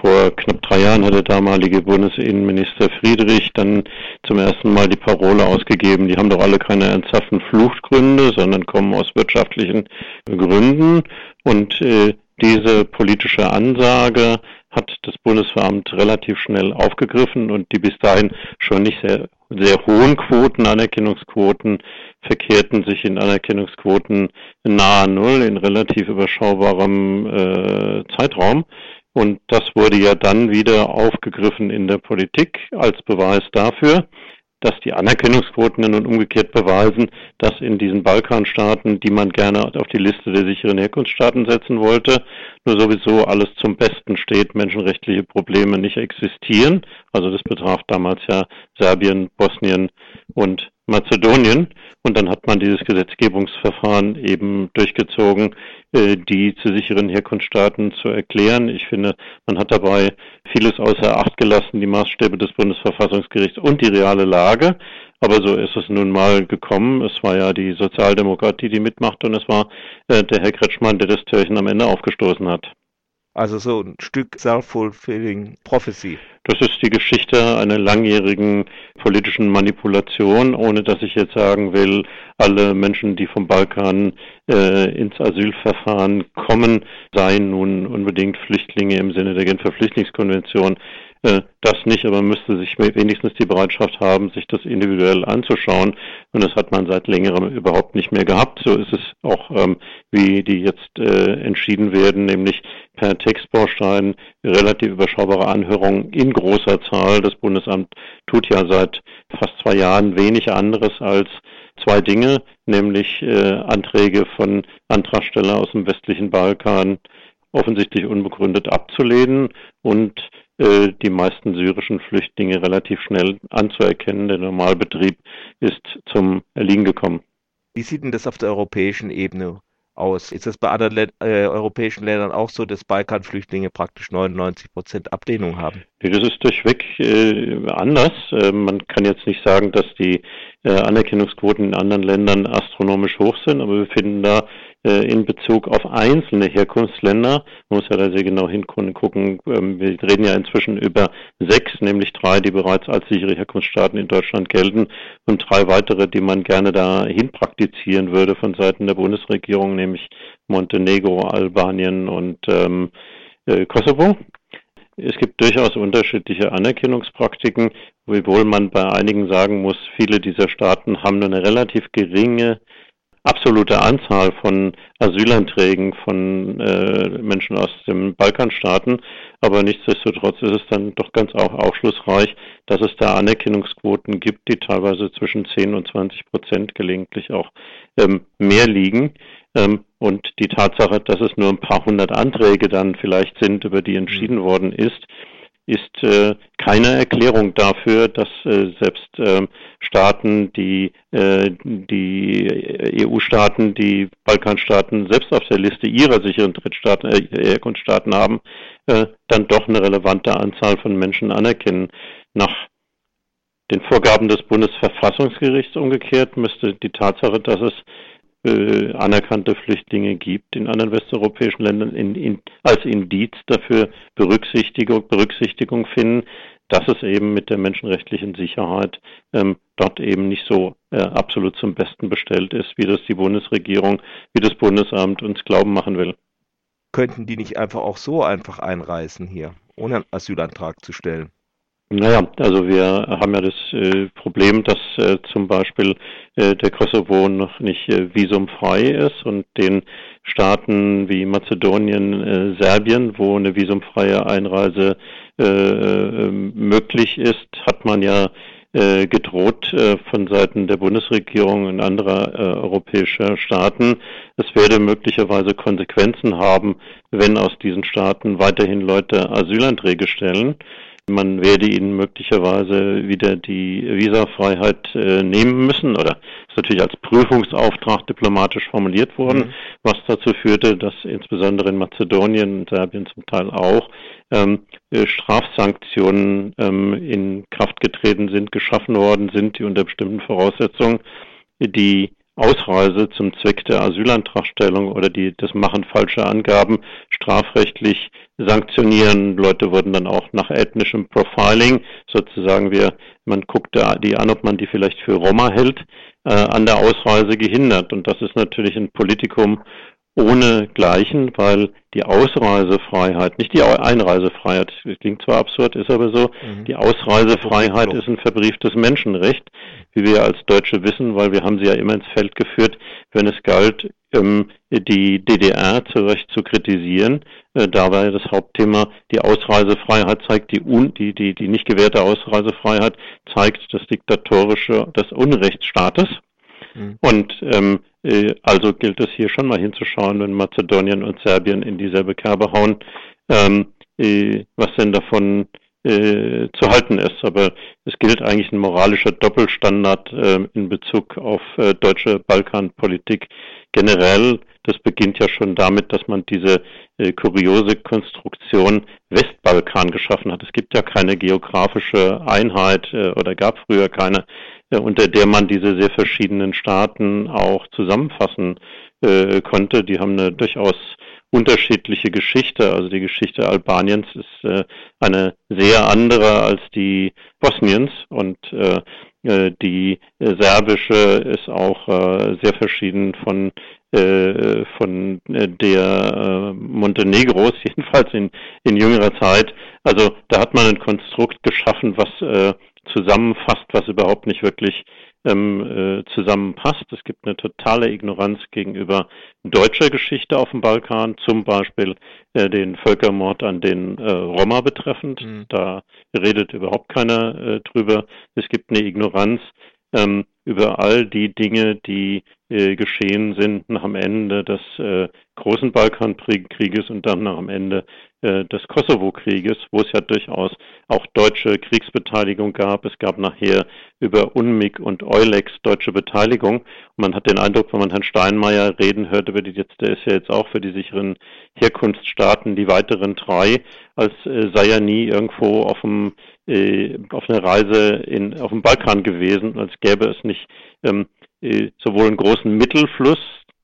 Vor knapp drei Jahren hat der damalige Bundesinnenminister Friedrich dann zum ersten Mal die Parole ausgegeben, die haben doch alle keine ernsthaften Fluchtgründe, sondern kommen aus wirtschaftlichen Gründen. Und äh, diese politische Ansage hat das Bundesveramt relativ schnell aufgegriffen und die bis dahin schon nicht sehr, sehr hohen Quoten, Anerkennungsquoten, verkehrten sich in Anerkennungsquoten nahe Null in relativ überschaubarem äh, Zeitraum. Und das wurde ja dann wieder aufgegriffen in der Politik als Beweis dafür, dass die Anerkennungsquoten ja nun umgekehrt beweisen, dass in diesen Balkanstaaten, die man gerne auf die Liste der sicheren Herkunftsstaaten setzen wollte, nur sowieso alles zum Besten steht, menschenrechtliche Probleme nicht existieren. Also das betraf damals ja Serbien, Bosnien und Mazedonien. Und dann hat man dieses Gesetzgebungsverfahren eben durchgezogen, äh, die zu sicheren Herkunftsstaaten zu erklären. Ich finde, man hat dabei vieles außer Acht gelassen, die Maßstäbe des Bundesverfassungsgerichts und die reale Lage. Aber so ist es nun mal gekommen. Es war ja die Sozialdemokratie, die mitmachte und es war äh, der Herr Kretschmann, der das Türchen am Ende aufgestoßen hat. Also so ein Stück self-fulfilling prophecy. Das ist die Geschichte einer langjährigen politischen Manipulation, ohne dass ich jetzt sagen will, alle Menschen, die vom Balkan äh, ins Asylverfahren kommen, seien nun unbedingt Flüchtlinge im Sinne der Genfer Flüchtlingskonvention. Äh, das nicht, aber müsste sich wenigstens die Bereitschaft haben, sich das individuell anzuschauen. Und das hat man seit längerem überhaupt nicht mehr gehabt. So ist es auch, ähm, wie die jetzt äh, entschieden werden, nämlich per Textbaustein relativ überschaubare Anhörungen in großer Zahl. Das Bundesamt tut ja seit fast zwei Jahren wenig anderes als zwei Dinge, nämlich äh, Anträge von Antragstellern aus dem westlichen Balkan offensichtlich unbegründet abzulehnen und die meisten syrischen Flüchtlinge relativ schnell anzuerkennen. Der Normalbetrieb ist zum Erliegen gekommen. Wie sieht denn das auf der europäischen Ebene aus? Ist das bei anderen Lä äh, europäischen Ländern auch so, dass Balkanflüchtlinge praktisch 99 Prozent Ablehnung haben? Das ist durchweg äh, anders. Äh, man kann jetzt nicht sagen, dass die äh, Anerkennungsquoten in anderen Ländern astronomisch hoch sind, aber wir finden da äh, in Bezug auf einzelne Herkunftsländer, man muss ja da sehr genau hingucken, ähm, wir reden ja inzwischen über sechs, nämlich drei, die bereits als sichere Herkunftsstaaten in Deutschland gelten und drei weitere, die man gerne dahin praktizieren würde von Seiten der Bundesregierung, nämlich Montenegro, Albanien und ähm, äh, Kosovo. Es gibt durchaus unterschiedliche Anerkennungspraktiken, wiewohl man bei einigen sagen muss, viele dieser Staaten haben nur eine relativ geringe absolute Anzahl von Asylanträgen von äh, Menschen aus den Balkanstaaten, aber nichtsdestotrotz ist es dann doch ganz auch aufschlussreich, dass es da Anerkennungsquoten gibt, die teilweise zwischen 10 und 20 Prozent gelegentlich auch ähm, mehr liegen. Ähm, und die Tatsache, dass es nur ein paar hundert Anträge dann vielleicht sind, über die entschieden worden ist, ist äh, keine Erklärung dafür, dass äh, selbst äh, Staaten, die äh, die EU-Staaten, die Balkanstaaten selbst auf der Liste ihrer sicheren Drittstaaten, äh, Herkunftsstaaten haben, äh, dann doch eine relevante Anzahl von Menschen anerkennen. Nach den Vorgaben des Bundesverfassungsgerichts umgekehrt müsste die Tatsache, dass es äh, anerkannte Flüchtlinge gibt in anderen westeuropäischen Ländern in, in, als Indiz dafür Berücksichtigung, Berücksichtigung finden, dass es eben mit der menschenrechtlichen Sicherheit ähm, dort eben nicht so äh, absolut zum Besten bestellt ist, wie das die Bundesregierung, wie das Bundesamt uns glauben machen will. Könnten die nicht einfach auch so einfach einreisen hier, ohne einen Asylantrag zu stellen? Naja, also wir haben ja das äh, Problem, dass äh, zum Beispiel äh, der Kosovo noch nicht äh, visumfrei ist und den Staaten wie Mazedonien, äh, Serbien, wo eine visumfreie Einreise äh, möglich ist, hat man ja gedroht von Seiten der Bundesregierung und anderer europäischer Staaten. Es werde möglicherweise Konsequenzen haben, wenn aus diesen Staaten weiterhin Leute Asylanträge stellen. Man werde ihnen möglicherweise wieder die Visafreiheit äh, nehmen müssen oder ist natürlich als Prüfungsauftrag diplomatisch formuliert worden, mhm. was dazu führte, dass insbesondere in Mazedonien und Serbien zum Teil auch ähm, äh, Strafsanktionen ähm, in Kraft getreten sind, geschaffen worden sind, die unter bestimmten Voraussetzungen die Ausreise zum Zweck der Asylantragstellung oder die, das Machen falscher Angaben strafrechtlich sanktionieren. Leute wurden dann auch nach ethnischem Profiling, sozusagen wir, man guckt da die an, ob man die vielleicht für Roma hält, äh, an der Ausreise gehindert. Und das ist natürlich ein Politikum ohne Gleichen, weil die Ausreisefreiheit, nicht die Einreisefreiheit, das klingt zwar absurd, ist aber so, mhm. die Ausreisefreiheit ist ein verbrieftes Menschenrecht, wie wir als Deutsche wissen, weil wir haben sie ja immer ins Feld geführt, wenn es galt, ähm, die DDR zu Recht zu kritisieren. Äh, da war ja das Hauptthema, die Ausreisefreiheit zeigt, die, un, die, die, die nicht gewährte Ausreisefreiheit zeigt das diktatorische, das Unrechtsstaates. Mhm. Und ähm, äh, also gilt es hier schon mal hinzuschauen, wenn Mazedonien und Serbien in dieselbe Kerbe hauen, ähm, äh, was denn davon äh, zu halten ist. Aber es gilt eigentlich ein moralischer Doppelstandard äh, in Bezug auf äh, deutsche Balkanpolitik generell. Das beginnt ja schon damit, dass man diese äh, kuriose Konstruktion Westbalkan geschaffen hat. Es gibt ja keine geografische Einheit äh, oder gab früher keine äh, unter der man diese sehr verschiedenen Staaten auch zusammenfassen äh, konnte. Die haben eine durchaus unterschiedliche Geschichte. Also die Geschichte Albaniens ist äh, eine sehr andere als die Bosniens und äh, äh die serbische ist auch äh, sehr verschieden von äh, von der Montenegros, jedenfalls in, in jüngerer Zeit. Also da hat man ein Konstrukt geschaffen, was zusammenfasst, was überhaupt nicht wirklich ähm, äh, zusammenpasst. Es gibt eine totale Ignoranz gegenüber deutscher Geschichte auf dem Balkan, zum Beispiel äh, den Völkermord an den äh, Roma betreffend. Mhm. Da redet überhaupt keiner äh, drüber. Es gibt eine Ignoranz ähm, über all die Dinge, die äh, geschehen sind nach dem Ende des äh, großen Balkankrieges und dann nach dem Ende äh, des Kosovo-Krieges, wo es ja durchaus auch deutsche Kriegsbeteiligung gab. Es gab nachher über UNMIG und Eulex deutsche Beteiligung. Und man hat den Eindruck, wenn man Herrn Steinmeier reden hört über die jetzt, der ist ja jetzt auch für die sicheren Herkunftsstaaten, die weiteren drei, als äh, sei er nie irgendwo auf dem äh, auf einer Reise in, auf dem Balkan gewesen, als gäbe es nicht ähm, äh, sowohl einen großen Mittelfluss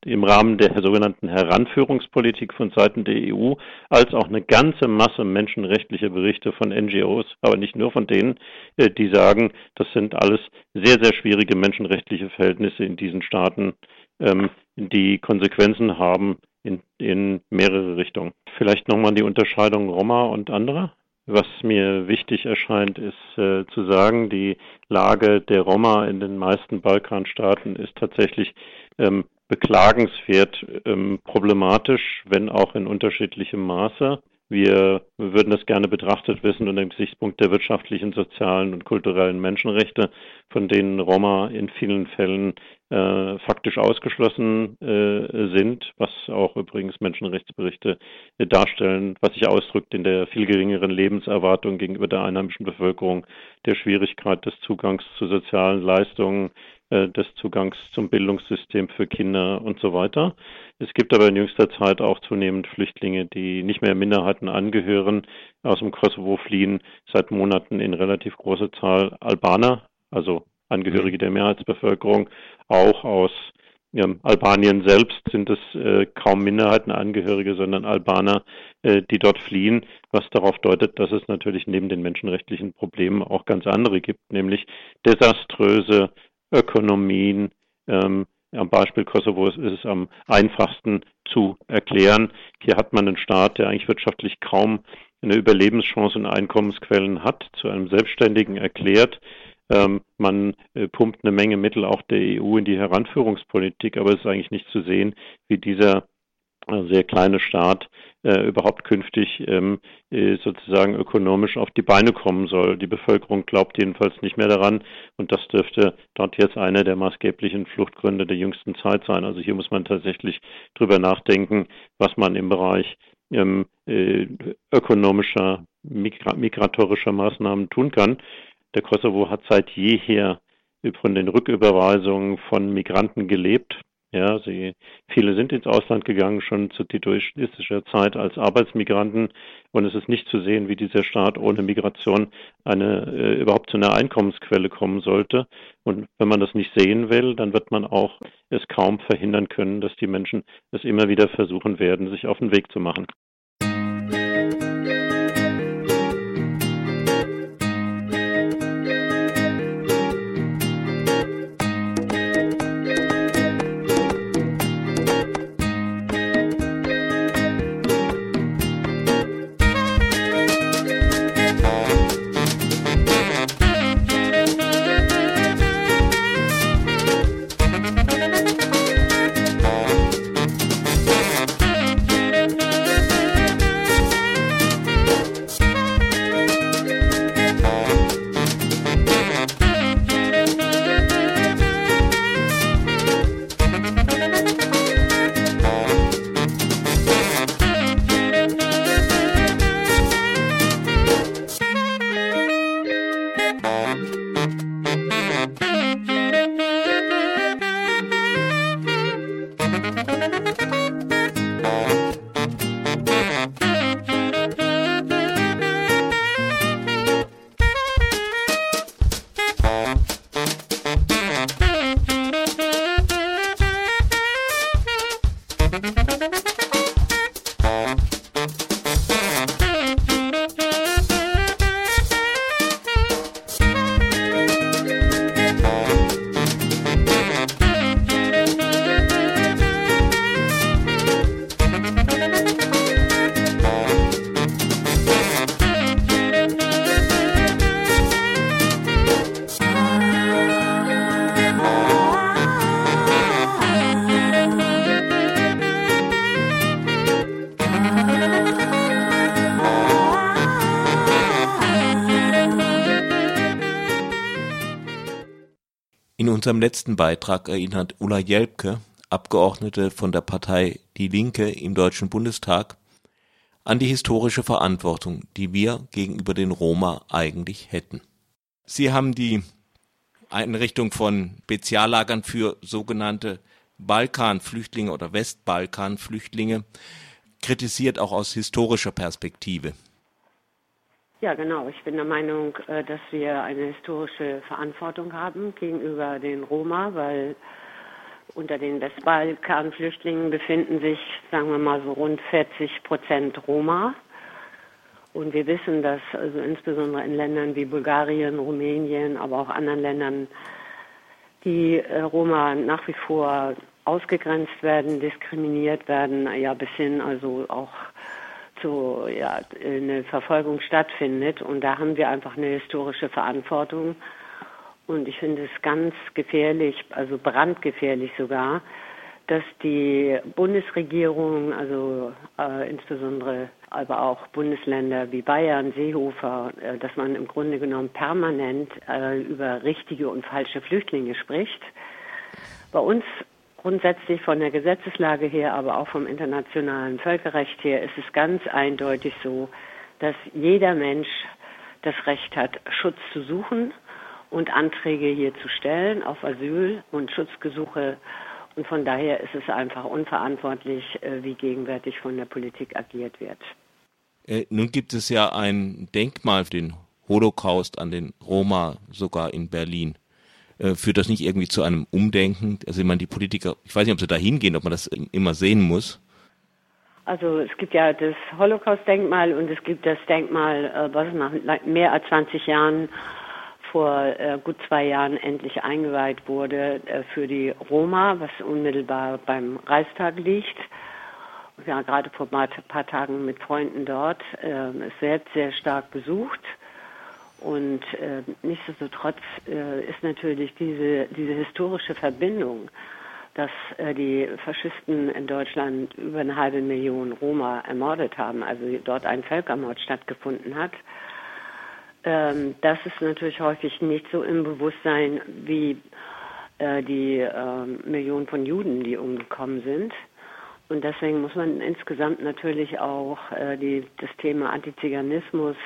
im Rahmen der sogenannten Heranführungspolitik von Seiten der EU, als auch eine ganze Masse menschenrechtlicher Berichte von NGOs, aber nicht nur von denen, äh, die sagen, das sind alles sehr, sehr schwierige menschenrechtliche Verhältnisse in diesen Staaten, ähm, die Konsequenzen haben in, in mehrere Richtungen. Vielleicht nochmal die Unterscheidung Roma und andere. Was mir wichtig erscheint, ist äh, zu sagen, die Lage der Roma in den meisten Balkanstaaten ist tatsächlich ähm, beklagenswert ähm, problematisch, wenn auch in unterschiedlichem Maße. Wir würden das gerne betrachtet wissen unter dem Gesichtspunkt der wirtschaftlichen, sozialen und kulturellen Menschenrechte, von denen Roma in vielen Fällen äh, faktisch ausgeschlossen äh, sind, was auch übrigens Menschenrechtsberichte äh, darstellen, was sich ausdrückt in der viel geringeren Lebenserwartung gegenüber der einheimischen Bevölkerung, der Schwierigkeit des Zugangs zu sozialen Leistungen, des Zugangs zum Bildungssystem für Kinder und so weiter. Es gibt aber in jüngster Zeit auch zunehmend Flüchtlinge, die nicht mehr Minderheiten angehören, aus dem Kosovo fliehen, seit Monaten in relativ großer Zahl Albaner, also Angehörige der Mehrheitsbevölkerung, auch aus ja, Albanien selbst sind es äh, kaum Minderheitenangehörige, sondern Albaner, äh, die dort fliehen, was darauf deutet, dass es natürlich neben den menschenrechtlichen Problemen auch ganz andere gibt, nämlich desaströse Ökonomien. Ähm, am Beispiel Kosovo ist es am einfachsten zu erklären. Hier hat man einen Staat, der eigentlich wirtschaftlich kaum eine Überlebenschance und Einkommensquellen hat, zu einem Selbstständigen erklärt. Ähm, man äh, pumpt eine Menge Mittel auch der EU in die Heranführungspolitik, aber es ist eigentlich nicht zu sehen, wie dieser äh, sehr kleine Staat äh, überhaupt künftig ähm, äh, sozusagen ökonomisch auf die Beine kommen soll. Die Bevölkerung glaubt jedenfalls nicht mehr daran und das dürfte dort jetzt einer der maßgeblichen Fluchtgründe der jüngsten Zeit sein. Also hier muss man tatsächlich drüber nachdenken, was man im Bereich ähm, äh, ökonomischer, migra migratorischer Maßnahmen tun kann. Der Kosovo hat seit jeher von den Rücküberweisungen von Migranten gelebt. Ja, sie, viele sind ins Ausland gegangen, schon zu titoistischer Zeit als Arbeitsmigranten. Und es ist nicht zu sehen, wie dieser Staat ohne Migration eine, äh, überhaupt zu einer Einkommensquelle kommen sollte. Und wenn man das nicht sehen will, dann wird man auch es kaum verhindern können, dass die Menschen es immer wieder versuchen werden, sich auf den Weg zu machen. Unserem letzten Beitrag erinnert Ulla Jelpke, Abgeordnete von der Partei Die Linke im Deutschen Bundestag, an die historische Verantwortung, die wir gegenüber den Roma eigentlich hätten. Sie haben die Einrichtung von Speziallagern für sogenannte Balkanflüchtlinge oder Westbalkanflüchtlinge kritisiert, auch aus historischer Perspektive. Ja, genau. Ich bin der Meinung, äh, dass wir eine historische Verantwortung haben gegenüber den Roma, weil unter den Westbalkanflüchtlingen befinden sich, sagen wir mal, so rund 40 Prozent Roma. Und wir wissen, dass also insbesondere in Ländern wie Bulgarien, Rumänien, aber auch anderen Ländern die äh, Roma nach wie vor ausgegrenzt werden, diskriminiert werden, ja bis hin also auch zu ja, eine Verfolgung stattfindet. Und da haben wir einfach eine historische Verantwortung. Und ich finde es ganz gefährlich, also brandgefährlich sogar, dass die Bundesregierung, also äh, insbesondere aber auch Bundesländer wie Bayern, Seehofer, äh, dass man im Grunde genommen permanent äh, über richtige und falsche Flüchtlinge spricht. Bei uns grundsätzlich von der Gesetzeslage her, aber auch vom internationalen Völkerrecht her ist es ganz eindeutig so, dass jeder Mensch das Recht hat, Schutz zu suchen und Anträge hier zu stellen auf Asyl und Schutzgesuche. Und von daher ist es einfach unverantwortlich, äh, wie gegenwärtig von der Politik agiert wird. Äh, nun gibt es ja ein Denkmal für den Holocaust an den Roma sogar in Berlin. Äh, führt das nicht irgendwie zu einem Umdenken? Also ich meine, die Politiker, ich weiß nicht, ob sie da hingehen, ob man das immer sehen muss. Also es gibt ja das Holocaust-Denkmal und es gibt das Denkmal, äh, was nach mehr als 20 Jahren vor äh, gut zwei Jahren endlich eingeweiht wurde für die Roma, was unmittelbar beim Reichstag liegt. Ja, gerade vor ein paar Tagen mit Freunden dort. Es wird sehr stark besucht. Und äh, nichtsdestotrotz äh, ist natürlich diese, diese historische Verbindung, dass äh, die Faschisten in Deutschland über eine halbe Million Roma ermordet haben, also dort ein Völkermord stattgefunden hat, ähm, das ist natürlich häufig nicht so im Bewusstsein wie äh, die äh, Millionen von Juden, die umgekommen sind. Und deswegen muss man insgesamt natürlich auch äh, die, das Thema Antiziganismus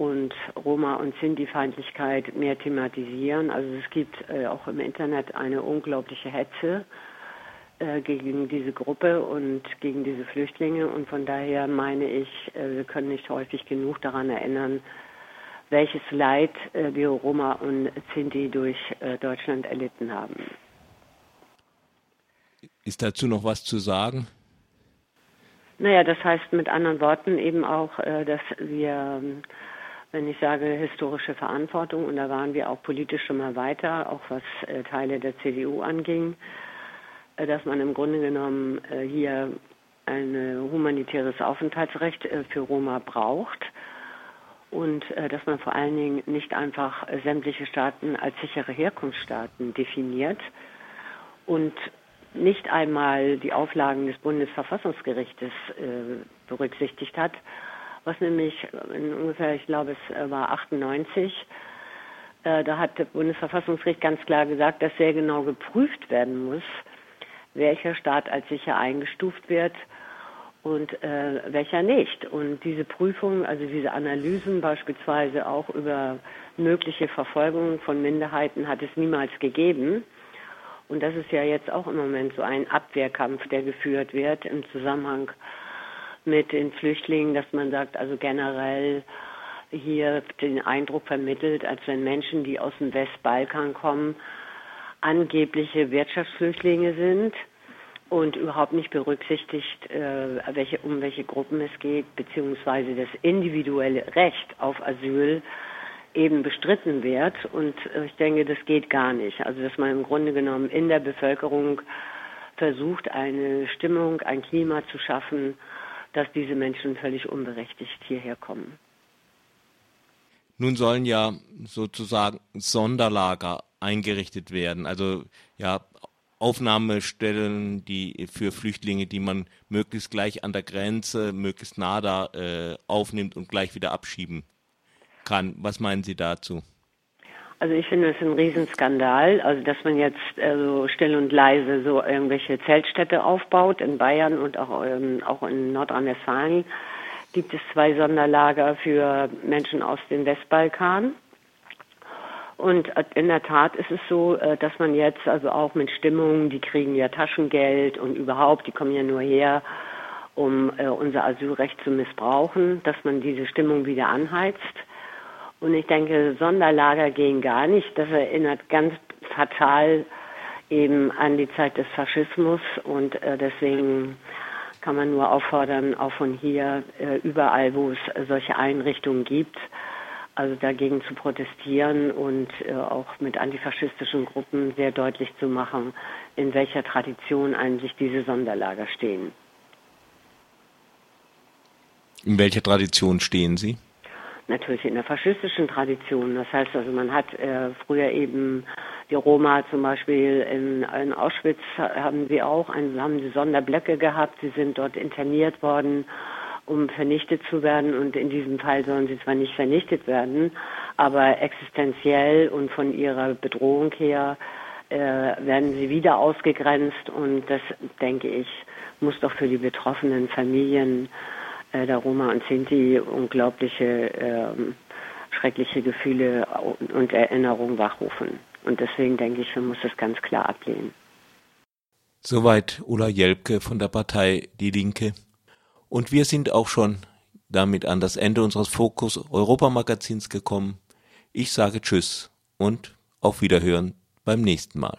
und Roma- und Sinti-Feindlichkeit mehr thematisieren. Also es gibt äh, auch im Internet eine unglaubliche Hetze äh, gegen diese Gruppe und gegen diese Flüchtlinge. Und von daher meine ich, äh, wir können nicht häufig genug daran erinnern, welches Leid äh, die Roma und Sinti durch äh, Deutschland erlitten haben. Ist dazu noch was zu sagen? Naja, das heißt mit anderen Worten eben auch, äh, dass wir ähm, wenn ich sage historische Verantwortung, und da waren wir auch politisch schon mal weiter, auch was äh, Teile der CDU anging, äh, dass man im Grunde genommen äh, hier ein humanitäres Aufenthaltsrecht äh, für Roma braucht und äh, dass man vor allen Dingen nicht einfach äh, sämtliche Staaten als sichere Herkunftsstaaten definiert und nicht einmal die Auflagen des Bundesverfassungsgerichtes berücksichtigt hat, was nämlich in ungefähr, ich glaube, es war 98, äh, da hat das Bundesverfassungsgericht ganz klar gesagt, dass sehr genau geprüft werden muss, welcher Staat als sicher eingestuft wird und äh, welcher nicht. Und diese Prüfung, also diese Analysen beispielsweise auch über mögliche Verfolgung von Minderheiten hat es niemals gegeben. Und das ist ja jetzt auch im Moment so ein Abwehrkampf, der geführt wird im Zusammenhang mit den Flüchtlingen, dass man sagt, also generell hier den Eindruck vermittelt, als wenn Menschen, die aus dem Westbalkan kommen, angebliche Wirtschaftsflüchtlinge sind und überhaupt nicht berücksichtigt, äh, welche, um welche Gruppen es geht, beziehungsweise das individuelle Recht auf Asyl eben bestritten wird. Und äh, ich denke, das geht gar nicht. Also dass man im Grunde genommen in der Bevölkerung versucht, eine Stimmung, ein Klima zu schaffen, dass diese Menschen völlig unberechtigt hierher kommen. Nun sollen ja sozusagen Sonderlager eingerichtet werden, also ja Aufnahmestellen, die für Flüchtlinge, die man möglichst gleich an der Grenze, möglichst nah da äh, aufnimmt und gleich wieder abschieben kann. Was meinen Sie dazu? Also ich finde es ein Riesenskandal, also dass man jetzt äh, so still und leise so irgendwelche Zeltstädte aufbaut in Bayern und auch, ähm, auch in Nordrhein-Westfalen gibt es zwei Sonderlager für Menschen aus dem Westbalkan. Und äh, in der Tat ist es so, äh, dass man jetzt also auch mit Stimmungen, die kriegen ja Taschengeld und überhaupt, die kommen ja nur her, um äh, unser Asylrecht zu missbrauchen, dass man diese Stimmung wieder anheizt. Und ich denke, Sonderlager gehen gar nicht. Das erinnert ganz fatal eben an die Zeit des Faschismus und äh, deswegen kann man nur auffordern, auch von hier äh, überall, wo es solche Einrichtungen gibt, also dagegen zu protestieren und äh, auch mit antifaschistischen Gruppen sehr deutlich zu machen, in welcher Tradition eigentlich diese Sonderlager stehen. In welcher Tradition stehen Sie? Natürlich in der faschistischen Tradition. Das heißt also, man hat äh, früher eben die Roma zum Beispiel in, in Auschwitz haben sie auch, ein, haben sie Sonderblöcke gehabt. Sie sind dort interniert worden, um vernichtet zu werden. Und in diesem Fall sollen sie zwar nicht vernichtet werden, aber existenziell und von ihrer Bedrohung her äh, werden sie wieder ausgegrenzt. Und das, denke ich, muss doch für die betroffenen Familien äh, der Roma und Sinti unglaubliche, ähm, schreckliche Gefühle und Erinnerungen wachrufen. Und deswegen denke ich, man muss das ganz klar ablehnen. Soweit Ulla Jelpke von der Partei Die Linke. Und wir sind auch schon damit an das Ende unseres Fokus Europa Magazins gekommen. Ich sage Tschüss und auf Wiederhören beim nächsten Mal.